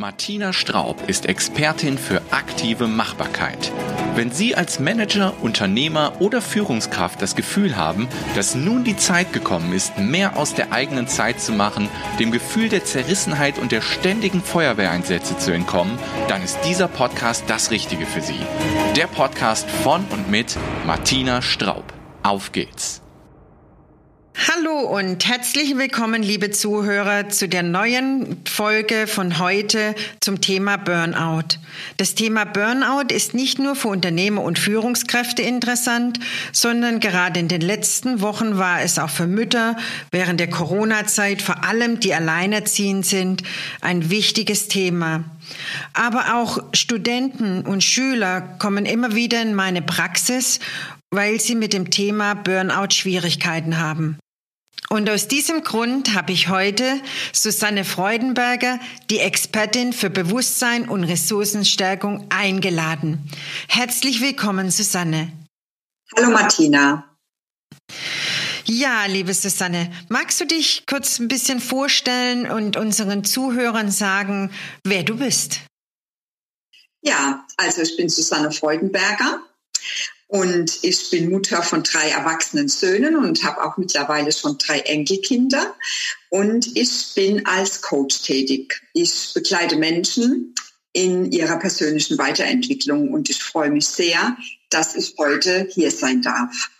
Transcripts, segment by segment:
Martina Straub ist Expertin für aktive Machbarkeit. Wenn Sie als Manager, Unternehmer oder Führungskraft das Gefühl haben, dass nun die Zeit gekommen ist, mehr aus der eigenen Zeit zu machen, dem Gefühl der Zerrissenheit und der ständigen Feuerwehreinsätze zu entkommen, dann ist dieser Podcast das Richtige für Sie. Der Podcast von und mit Martina Straub. Auf geht's! Hallo und herzlich willkommen, liebe Zuhörer, zu der neuen Folge von heute zum Thema Burnout. Das Thema Burnout ist nicht nur für Unternehmer und Führungskräfte interessant, sondern gerade in den letzten Wochen war es auch für Mütter während der Corona-Zeit, vor allem die alleinerziehend sind, ein wichtiges Thema. Aber auch Studenten und Schüler kommen immer wieder in meine Praxis weil sie mit dem Thema Burnout Schwierigkeiten haben. Und aus diesem Grund habe ich heute Susanne Freudenberger, die Expertin für Bewusstsein und Ressourcenstärkung, eingeladen. Herzlich willkommen, Susanne. Hallo, Martina. Ja, liebe Susanne, magst du dich kurz ein bisschen vorstellen und unseren Zuhörern sagen, wer du bist? Ja, also ich bin Susanne Freudenberger und ich bin Mutter von drei erwachsenen Söhnen und habe auch mittlerweile schon drei Enkelkinder. Und ich bin als Coach tätig. Ich begleite Menschen in ihrer persönlichen Weiterentwicklung und ich freue mich sehr, dass ich heute hier sein darf.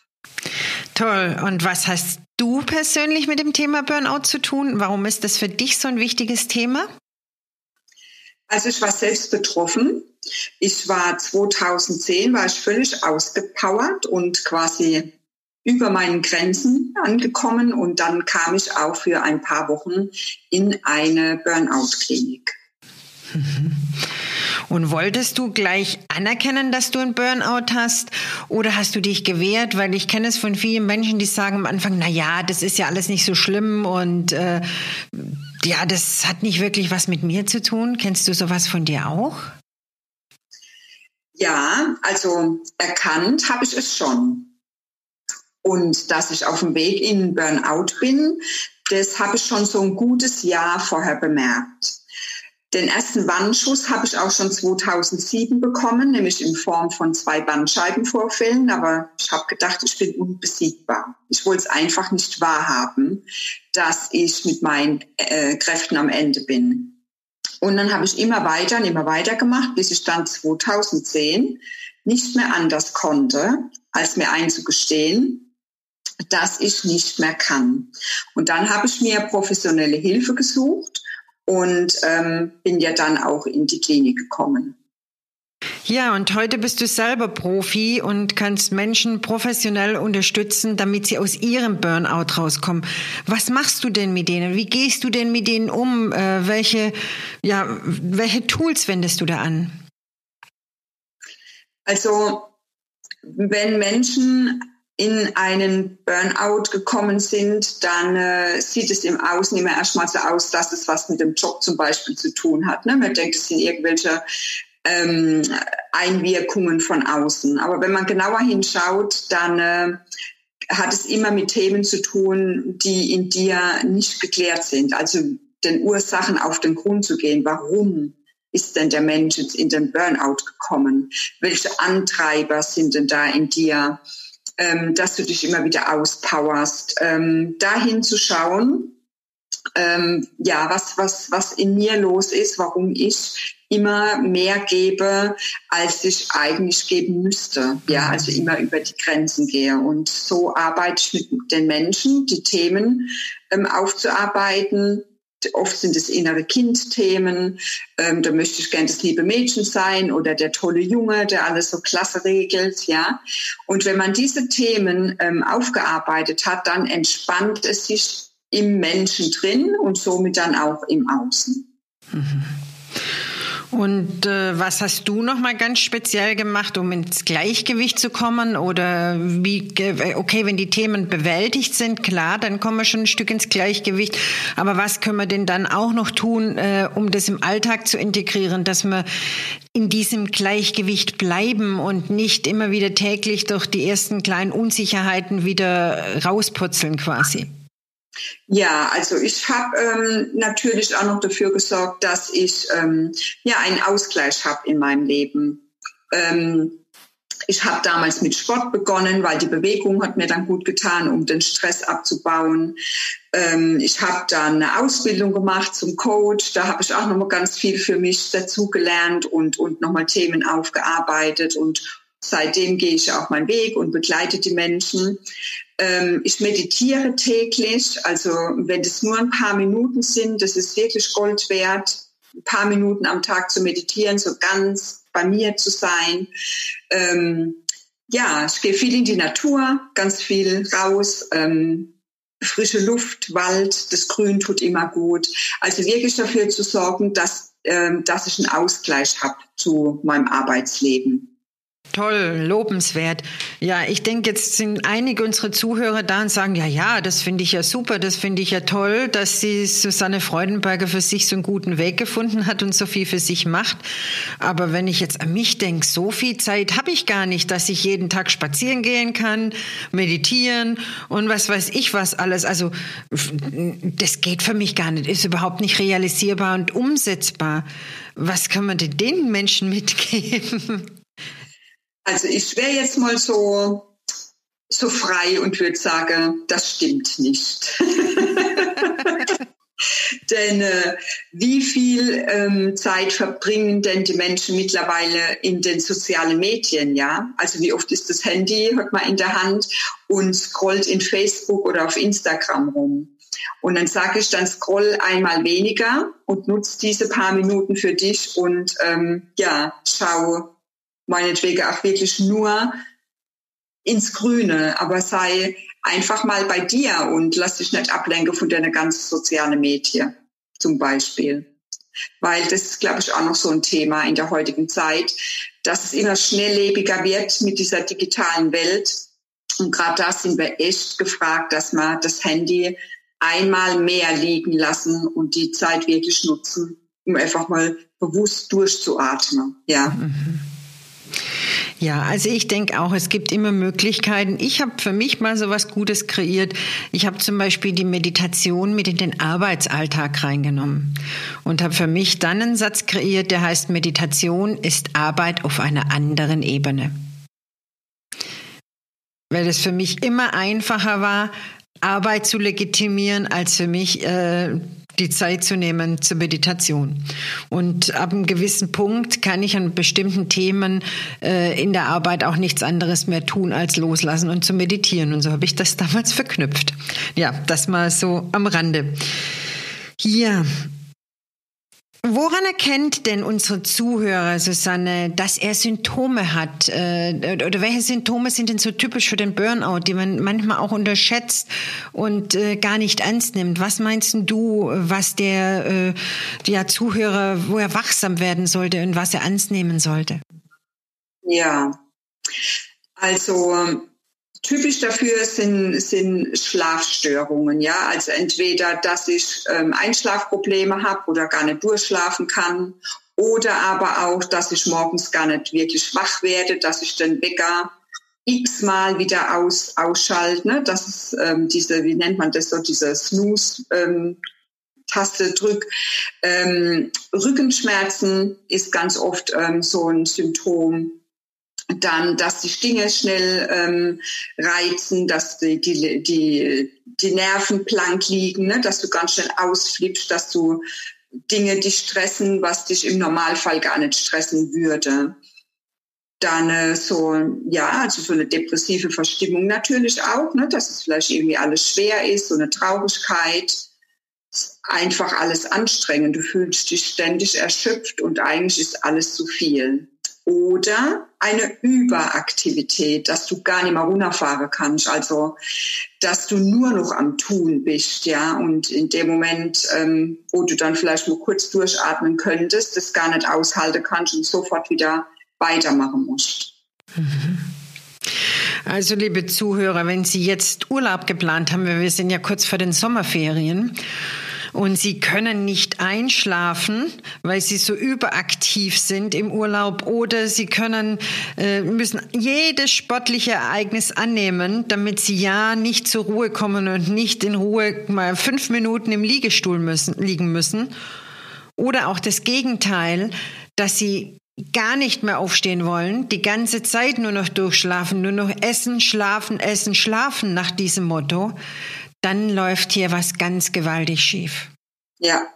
Toll. Und was hast du persönlich mit dem Thema Burnout zu tun? Warum ist das für dich so ein wichtiges Thema? Also ich war selbst betroffen. Ich war 2010, war ich völlig ausgepowert und quasi über meinen Grenzen angekommen und dann kam ich auch für ein paar Wochen in eine Burnout-Klinik. Und wolltest du gleich anerkennen, dass du ein Burnout hast? Oder hast du dich gewehrt? Weil ich kenne es von vielen Menschen, die sagen am Anfang, na ja, das ist ja alles nicht so schlimm und äh, ja, das hat nicht wirklich was mit mir zu tun. Kennst du sowas von dir auch? Ja, also erkannt habe ich es schon. Und dass ich auf dem Weg in Burnout bin, das habe ich schon so ein gutes Jahr vorher bemerkt. Den ersten Warnschuss habe ich auch schon 2007 bekommen, nämlich in Form von zwei Bandscheibenvorfällen. Aber ich habe gedacht, ich bin unbesiegbar. Ich wollte es einfach nicht wahrhaben, dass ich mit meinen äh, Kräften am Ende bin. Und dann habe ich immer weiter und immer weiter gemacht, bis ich dann 2010 nicht mehr anders konnte, als mir einzugestehen, dass ich nicht mehr kann. Und dann habe ich mir professionelle Hilfe gesucht und ähm, bin ja dann auch in die Klinik gekommen. Ja, und heute bist du selber Profi und kannst Menschen professionell unterstützen, damit sie aus ihrem Burnout rauskommen. Was machst du denn mit denen? Wie gehst du denn mit denen um? Äh, welche, ja, welche Tools wendest du da an? Also, wenn Menschen in einen Burnout gekommen sind, dann äh, sieht es im Außen immer erstmal so aus, dass es was mit dem Job zum Beispiel zu tun hat. Ne? Man denkt, es sind irgendwelche ähm, Einwirkungen von außen. Aber wenn man genauer hinschaut, dann äh, hat es immer mit Themen zu tun, die in dir nicht geklärt sind. Also den Ursachen auf den Grund zu gehen. Warum ist denn der Mensch jetzt in den Burnout gekommen? Welche Antreiber sind denn da in dir? ähm, dass du dich immer wieder auspowerst, ähm, dahin zu schauen, ähm, ja, was, was, was in mir los ist, warum ich immer mehr gebe, als ich eigentlich geben müsste. Ja, mhm. also immer über die Grenzen gehe. Und so arbeite ich mit den Menschen, die Themen ähm, aufzuarbeiten, Oft sind es innere Kindthemen. Ähm, da möchte ich gern das liebe Mädchen sein oder der tolle Junge, der alles so klasse regelt, ja. Und wenn man diese Themen ähm, aufgearbeitet hat, dann entspannt es sich im Menschen drin und somit dann auch im Außen. Mhm. Und äh, was hast du noch mal ganz speziell gemacht, um ins Gleichgewicht zu kommen? Oder wie, okay, wenn die Themen bewältigt sind, klar, dann kommen wir schon ein Stück ins Gleichgewicht. Aber was können wir denn dann auch noch tun, äh, um das im Alltag zu integrieren, dass wir in diesem Gleichgewicht bleiben und nicht immer wieder täglich durch die ersten kleinen Unsicherheiten wieder rausputzeln quasi? Ja, also ich habe ähm, natürlich auch noch dafür gesorgt, dass ich ähm, ja einen Ausgleich habe in meinem Leben. Ähm, ich habe damals mit Sport begonnen, weil die Bewegung hat mir dann gut getan, um den Stress abzubauen. Ähm, ich habe dann eine Ausbildung gemacht zum Coach. Da habe ich auch nochmal ganz viel für mich dazugelernt und, und nochmal Themen aufgearbeitet. Und seitdem gehe ich auch meinen Weg und begleite die Menschen. Ähm, ich meditiere täglich. Also wenn es nur ein paar Minuten sind, das ist wirklich Gold wert. Ein paar Minuten am Tag zu meditieren, so ganz bei mir zu sein. Ähm, ja, ich gehe viel in die Natur, ganz viel raus. Ähm, frische Luft, Wald, das Grün tut immer gut. Also wirklich dafür zu sorgen, dass, ähm, dass ich einen Ausgleich habe zu meinem Arbeitsleben. Toll, lobenswert. Ja, ich denke, jetzt sind einige unserer Zuhörer da und sagen, ja, ja, das finde ich ja super, das finde ich ja toll, dass sie Susanne Freudenberger für sich so einen guten Weg gefunden hat und so viel für sich macht. Aber wenn ich jetzt an mich denke, so viel Zeit habe ich gar nicht, dass ich jeden Tag spazieren gehen kann, meditieren und was weiß ich was alles. Also das geht für mich gar nicht, ist überhaupt nicht realisierbar und umsetzbar. Was kann man denn den Menschen mitgeben? Also ich wäre jetzt mal so, so frei und würde sagen, das stimmt nicht. denn äh, wie viel ähm, Zeit verbringen denn die Menschen mittlerweile in den sozialen Medien, ja? Also wie oft ist das Handy, hat man in der Hand und scrollt in Facebook oder auf Instagram rum. Und dann sage ich, dann scroll einmal weniger und nutze diese paar Minuten für dich und ähm, ja, schau meinetwegen auch wirklich nur ins Grüne, aber sei einfach mal bei dir und lass dich nicht ablenken von deiner ganzen sozialen Medien zum Beispiel. Weil das ist, glaube ich, auch noch so ein Thema in der heutigen Zeit, dass es immer schnelllebiger wird mit dieser digitalen Welt. Und gerade da sind wir echt gefragt, dass wir das Handy einmal mehr liegen lassen und die Zeit wirklich nutzen, um einfach mal bewusst durchzuatmen. Ja. Mhm. Ja, also ich denke auch, es gibt immer Möglichkeiten. Ich habe für mich mal so was Gutes kreiert. Ich habe zum Beispiel die Meditation mit in den Arbeitsalltag reingenommen und habe für mich dann einen Satz kreiert, der heißt, Meditation ist Arbeit auf einer anderen Ebene. Weil es für mich immer einfacher war, Arbeit zu legitimieren, als für mich äh, die Zeit zu nehmen zur Meditation. Und ab einem gewissen Punkt kann ich an bestimmten Themen äh, in der Arbeit auch nichts anderes mehr tun, als loslassen und zu meditieren. Und so habe ich das damals verknüpft. Ja, das mal so am Rande. Ja, Woran erkennt denn unsere Zuhörer, Susanne, dass er Symptome hat? Äh, oder welche Symptome sind denn so typisch für den Burnout, die man manchmal auch unterschätzt und äh, gar nicht ernst nimmt? Was meinst du, was der, äh, der Zuhörer, wo er wachsam werden sollte und was er ernst nehmen sollte? Ja, also Typisch dafür sind, sind Schlafstörungen, ja. Also entweder, dass ich ähm, Einschlafprobleme habe oder gar nicht durchschlafen kann, oder aber auch, dass ich morgens gar nicht wirklich wach werde, dass ich den Wecker x-mal wieder aus, ausschalte. Ne? Das ist ähm, diese, wie nennt man das so, diese Snooze. Ähm, Taste drück. Ähm, Rückenschmerzen ist ganz oft ähm, so ein Symptom dann, dass die Stinge schnell ähm, reizen, dass die, die, die, die Nerven blank liegen, ne? dass du ganz schnell ausflippst, dass du Dinge dich stressen, was dich im Normalfall gar nicht stressen würde. Dann äh, so, ja, also so eine depressive Verstimmung natürlich auch, ne? dass es vielleicht irgendwie alles schwer ist, so eine Traurigkeit, einfach alles anstrengend. Du fühlst dich ständig erschöpft und eigentlich ist alles zu viel oder eine Überaktivität, dass du gar nicht mehr runterfahren kannst, also dass du nur noch am Tun bist, ja, und in dem Moment, ähm, wo du dann vielleicht nur kurz durchatmen könntest, das gar nicht aushalten kannst und sofort wieder weitermachen musst. Also, liebe Zuhörer, wenn Sie jetzt Urlaub geplant haben, wir sind ja kurz vor den Sommerferien und Sie können nicht einschlafen, weil sie so überaktiv sind im Urlaub oder sie können, äh, müssen jedes sportliche Ereignis annehmen, damit sie ja nicht zur Ruhe kommen und nicht in Ruhe mal fünf Minuten im Liegestuhl müssen, liegen müssen. Oder auch das Gegenteil, dass sie gar nicht mehr aufstehen wollen, die ganze Zeit nur noch durchschlafen, nur noch essen, schlafen, essen, schlafen nach diesem Motto, dann läuft hier was ganz gewaltig schief. Ja,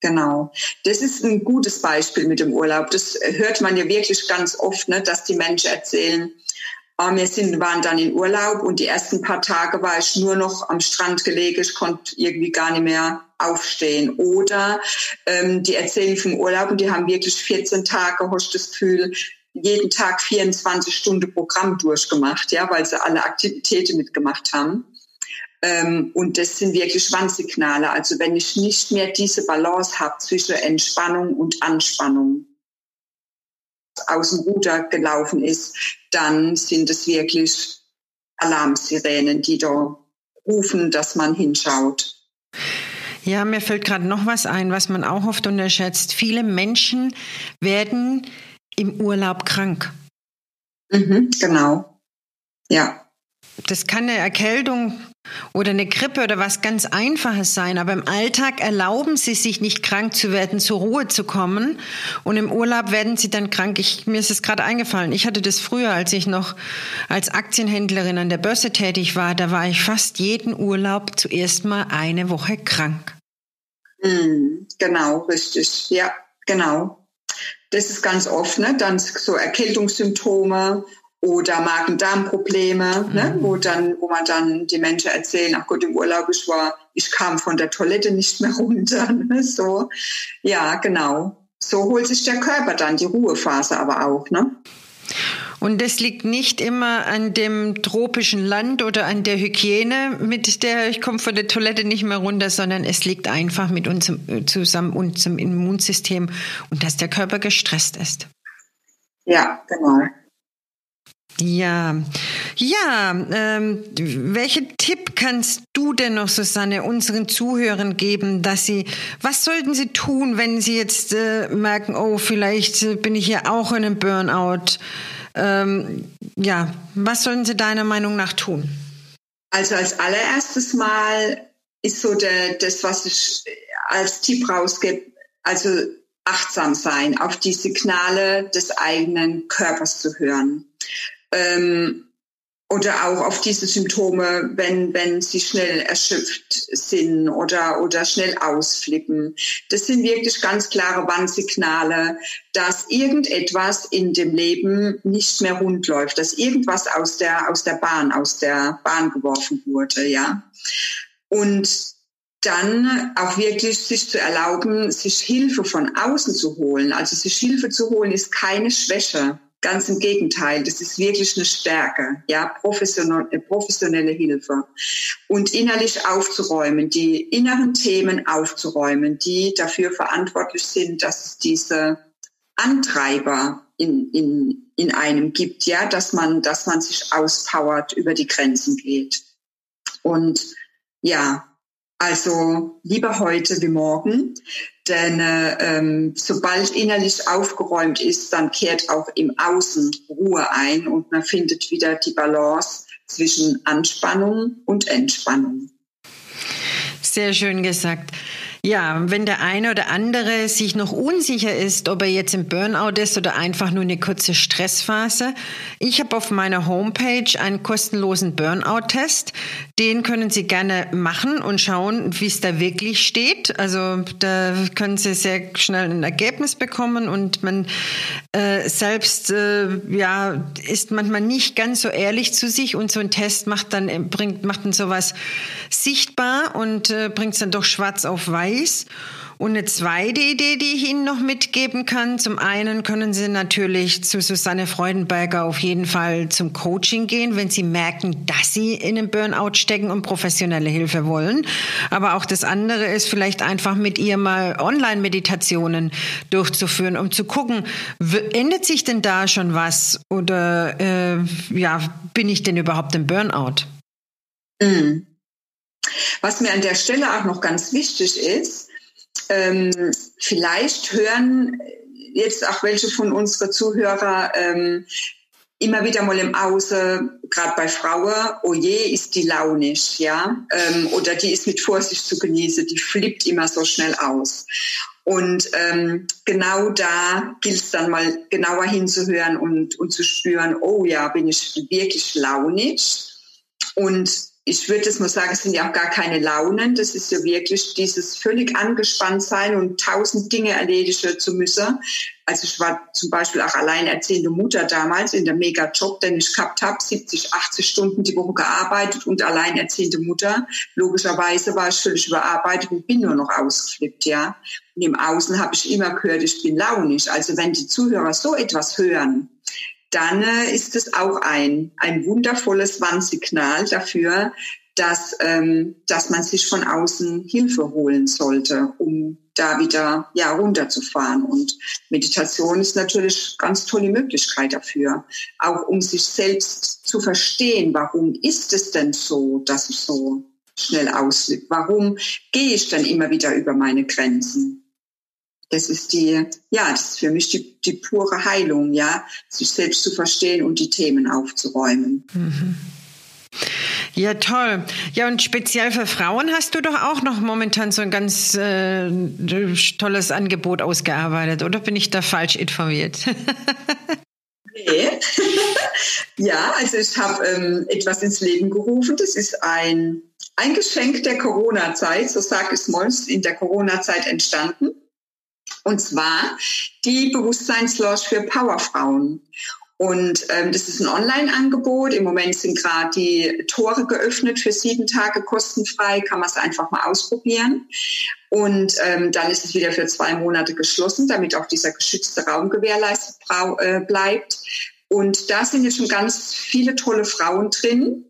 genau. Das ist ein gutes Beispiel mit dem Urlaub. Das hört man ja wirklich ganz oft, ne, dass die Menschen erzählen, oh, wir sind, waren dann in Urlaub und die ersten paar Tage war ich nur noch am Strand gelegen, ich konnte irgendwie gar nicht mehr aufstehen. Oder ähm, die erzählen vom Urlaub und die haben wirklich 14 Tage, hast das Gefühl, jeden Tag 24 Stunden Programm durchgemacht, ja, weil sie alle Aktivitäten mitgemacht haben. Ähm, und das sind wirklich Warnsignale. Also wenn ich nicht mehr diese Balance habe zwischen Entspannung und Anspannung, aus dem Ruder gelaufen ist, dann sind es wirklich Alarmsirenen, die da rufen, dass man hinschaut. Ja, mir fällt gerade noch was ein, was man auch oft unterschätzt. Viele Menschen werden im Urlaub krank. Mhm, genau. Ja. Das kann eine Erkältung oder eine Grippe oder was ganz Einfaches sein. Aber im Alltag erlauben sie sich nicht krank zu werden, zur Ruhe zu kommen. Und im Urlaub werden sie dann krank. Ich, mir ist es gerade eingefallen. Ich hatte das früher, als ich noch als Aktienhändlerin an der Börse tätig war. Da war ich fast jeden Urlaub zuerst mal eine Woche krank. Mm, genau, richtig. Ja, genau. Das ist ganz oft, ne? Dann so Erkältungssymptome oder Magen-Darm-Probleme, mhm. ne, wo dann, wo man dann die Menschen erzählen, ach Gott, im Urlaub ich war, ich kam von der Toilette nicht mehr runter, ne, so. Ja, genau. So holt sich der Körper dann die Ruhephase aber auch, ne? Und das liegt nicht immer an dem tropischen Land oder an der Hygiene, mit der ich komme von der Toilette nicht mehr runter, sondern es liegt einfach mit unserem, zusammen unserem Immunsystem und dass der Körper gestresst ist. Ja, genau. Ja, ja. Ähm, welchen Tipp kannst du denn noch, Susanne, unseren Zuhörern geben, dass sie, was sollten sie tun, wenn sie jetzt äh, merken, oh, vielleicht äh, bin ich ja auch in einem Burnout? Ähm, ja, was sollen sie deiner Meinung nach tun? Also als allererstes Mal ist so der, das, was ich als Tipp rausgebe, also achtsam sein, auf die Signale des eigenen Körpers zu hören ähm, oder auch auf diese Symptome, wenn, wenn sie schnell erschöpft sind oder, oder schnell ausflippen. Das sind wirklich ganz klare Warnsignale, dass irgendetwas in dem Leben nicht mehr rund läuft, dass irgendwas aus der, aus der Bahn, aus der Bahn geworfen wurde, ja. Und dann auch wirklich sich zu erlauben, sich Hilfe von außen zu holen. Also sich Hilfe zu holen ist keine Schwäche. Ganz im Gegenteil, das ist wirklich eine Stärke, ja, professionelle, professionelle Hilfe. Und innerlich aufzuräumen, die inneren Themen aufzuräumen, die dafür verantwortlich sind, dass es diese Antreiber in, in, in einem gibt, ja, dass man, dass man sich auspowert, über die Grenzen geht. Und ja, also lieber heute wie morgen, denn ähm, sobald innerlich aufgeräumt ist, dann kehrt auch im Außen Ruhe ein und man findet wieder die Balance zwischen Anspannung und Entspannung. Sehr schön gesagt. Ja, wenn der eine oder andere sich noch unsicher ist, ob er jetzt im Burnout ist oder einfach nur eine kurze Stressphase, ich habe auf meiner Homepage einen kostenlosen Burnout-Test. Den können Sie gerne machen und schauen, wie es da wirklich steht. Also da können Sie sehr schnell ein Ergebnis bekommen und man äh, selbst äh, ja ist manchmal nicht ganz so ehrlich zu sich und so ein Test macht dann bringt macht dann sowas sichtbar und äh, bringt es dann doch schwarz auf weiß weiß. Und eine zweite Idee, die ich Ihnen noch mitgeben kann. Zum einen können Sie natürlich zu Susanne Freudenberger auf jeden Fall zum Coaching gehen, wenn Sie merken, dass Sie in einem Burnout stecken und professionelle Hilfe wollen. Aber auch das andere ist vielleicht einfach mit ihr mal Online-Meditationen durchzuführen, um zu gucken, ändert sich denn da schon was oder äh, ja, bin ich denn überhaupt im Burnout? Mhm. Was mir an der Stelle auch noch ganz wichtig ist, ähm, vielleicht hören jetzt auch welche von unseren Zuhörer ähm, immer wieder mal im Außen, gerade bei Frauen, oh je, ist die launisch, ja, ähm, oder die ist mit Vorsicht zu genießen, die flippt immer so schnell aus. Und ähm, genau da gilt es dann mal genauer hinzuhören und, und zu spüren, oh ja, bin ich wirklich launisch. Und ich würde jetzt mal sagen, es sind ja auch gar keine Launen. Das ist ja wirklich dieses völlig angespannt sein und tausend Dinge erledigen zu müssen. Also ich war zum Beispiel auch alleinerziehende Mutter damals in der Mega-Job, den ich gehabt habe, 70, 80 Stunden die Woche gearbeitet und alleinerziehende Mutter. Logischerweise war ich völlig überarbeitet und bin nur noch ausgeflippt, ja. Und im Außen habe ich immer gehört, ich bin launisch. Also wenn die Zuhörer so etwas hören, dann äh, ist es auch ein, ein wundervolles Warnsignal dafür, dass, ähm, dass man sich von außen Hilfe holen sollte, um da wieder ja, runterzufahren. Und Meditation ist natürlich ganz tolle Möglichkeit dafür, auch um sich selbst zu verstehen, warum ist es denn so, dass ich so schnell ausflippe? Warum gehe ich dann immer wieder über meine Grenzen? Das ist die, ja, das ist für mich die, die pure Heilung, ja, sich selbst zu verstehen und die Themen aufzuräumen. Mhm. Ja, toll. Ja, und speziell für Frauen hast du doch auch noch momentan so ein ganz äh, tolles Angebot ausgearbeitet, oder bin ich da falsch informiert? nee. ja, also ich habe ähm, etwas ins Leben gerufen. Das ist ein, ein Geschenk der Corona-Zeit, so sagt es mal, in der Corona-Zeit entstanden. Und zwar die Bewusstseinslodge für Powerfrauen. Und ähm, das ist ein Online-Angebot. Im Moment sind gerade die Tore geöffnet für sieben Tage kostenfrei. Kann man es einfach mal ausprobieren. Und ähm, dann ist es wieder für zwei Monate geschlossen, damit auch dieser geschützte Raum gewährleistet äh, bleibt. Und da sind jetzt schon ganz viele tolle Frauen drin.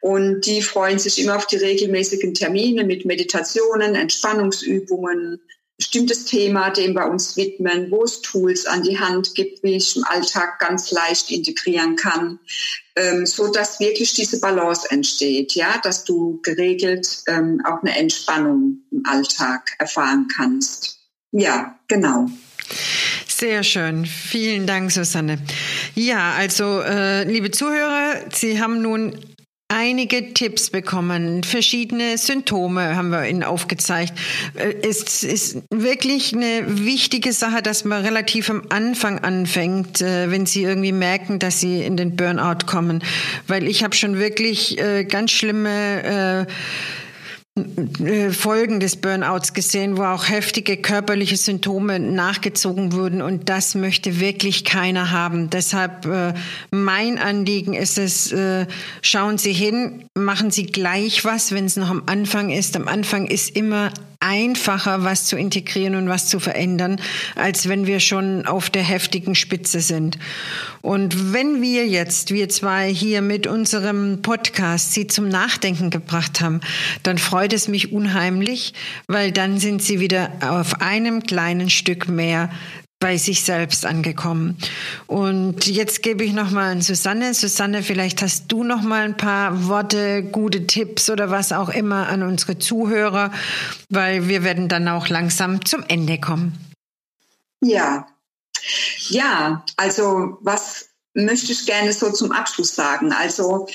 Und die freuen sich immer auf die regelmäßigen Termine mit Meditationen, Entspannungsübungen, bestimmtes Thema dem wir uns widmen, wo es Tools an die Hand gibt, wie ich im Alltag ganz leicht integrieren kann, ähm, so dass wirklich diese Balance entsteht, ja, dass du geregelt ähm, auch eine Entspannung im Alltag erfahren kannst. Ja, genau. Sehr schön. Vielen Dank, Susanne. Ja, also, äh, liebe Zuhörer, Sie haben nun einige Tipps bekommen, verschiedene Symptome haben wir Ihnen aufgezeigt. Äh, es ist wirklich eine wichtige Sache, dass man relativ am Anfang anfängt, äh, wenn Sie irgendwie merken, dass Sie in den Burnout kommen. Weil ich habe schon wirklich äh, ganz schlimme äh, Folgen des Burnouts gesehen, wo auch heftige körperliche Symptome nachgezogen wurden und das möchte wirklich keiner haben. Deshalb äh, mein Anliegen ist es, äh, schauen Sie hin, machen Sie gleich was, wenn es noch am Anfang ist. Am Anfang ist immer einfacher, was zu integrieren und was zu verändern, als wenn wir schon auf der heftigen Spitze sind. Und wenn wir jetzt, wir zwei hier mit unserem Podcast Sie zum Nachdenken gebracht haben, dann freut es mich unheimlich, weil dann sind Sie wieder auf einem kleinen Stück mehr bei sich selbst angekommen. Und jetzt gebe ich noch mal an Susanne. Susanne, vielleicht hast du noch mal ein paar Worte, gute Tipps oder was auch immer an unsere Zuhörer, weil wir werden dann auch langsam zum Ende kommen. Ja, ja. Also was möchte ich gerne so zum Abschluss sagen? Also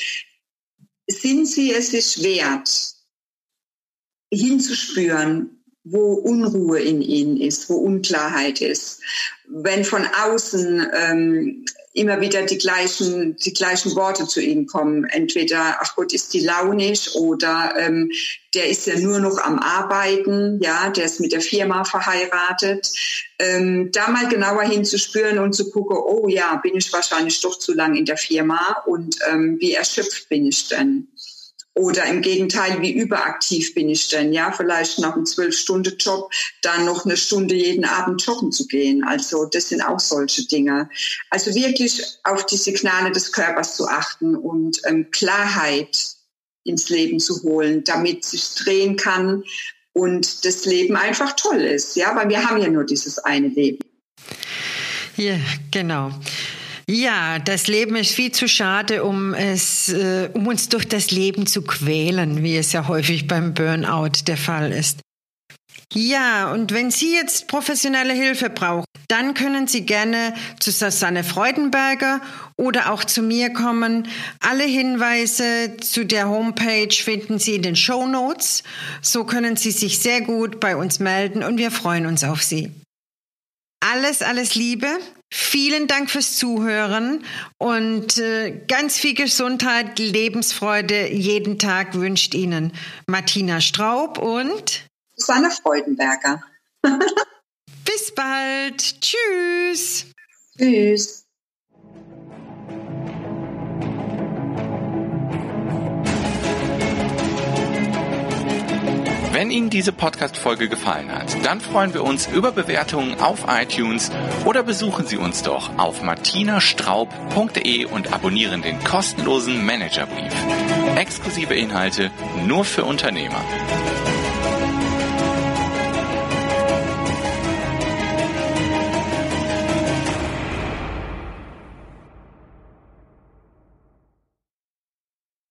sind Sie es sich wert, hinzuspüren, wo Unruhe in ihnen ist, wo Unklarheit ist. Wenn von außen ähm, immer wieder die gleichen, die gleichen Worte zu ihnen kommen, entweder, ach Gott, ist die launisch oder ähm, der ist ja nur noch am Arbeiten, ja, der ist mit der Firma verheiratet. Ähm, da mal genauer hinzuspüren und zu gucken, oh ja, bin ich wahrscheinlich doch zu lang in der Firma und ähm, wie erschöpft bin ich denn? Oder im Gegenteil, wie überaktiv bin ich denn? Ja, vielleicht nach einem Zwölf-Stunden-Job dann noch eine Stunde jeden Abend joggen zu gehen. Also das sind auch solche Dinge. Also wirklich auf die Signale des Körpers zu achten und ähm, Klarheit ins Leben zu holen, damit sich drehen kann und das Leben einfach toll ist. Ja, weil wir haben ja nur dieses eine Leben. Ja, genau. Ja, das Leben ist viel zu schade, um es, äh, um uns durch das Leben zu quälen, wie es ja häufig beim Burnout der Fall ist. Ja, und wenn Sie jetzt professionelle Hilfe brauchen, dann können Sie gerne zu Susanne Freudenberger oder auch zu mir kommen. Alle Hinweise zu der Homepage finden Sie in den Show Notes. So können Sie sich sehr gut bei uns melden und wir freuen uns auf Sie. Alles, alles Liebe. Vielen Dank fürs Zuhören und äh, ganz viel Gesundheit, Lebensfreude jeden Tag wünscht Ihnen Martina Straub und Susanne Freudenberger. Bis bald. Tschüss. Tschüss. Wenn Ihnen diese Podcast-Folge gefallen hat, dann freuen wir uns über Bewertungen auf iTunes oder besuchen Sie uns doch auf martinastraub.de und abonnieren den kostenlosen Managerbrief. Exklusive Inhalte nur für Unternehmer.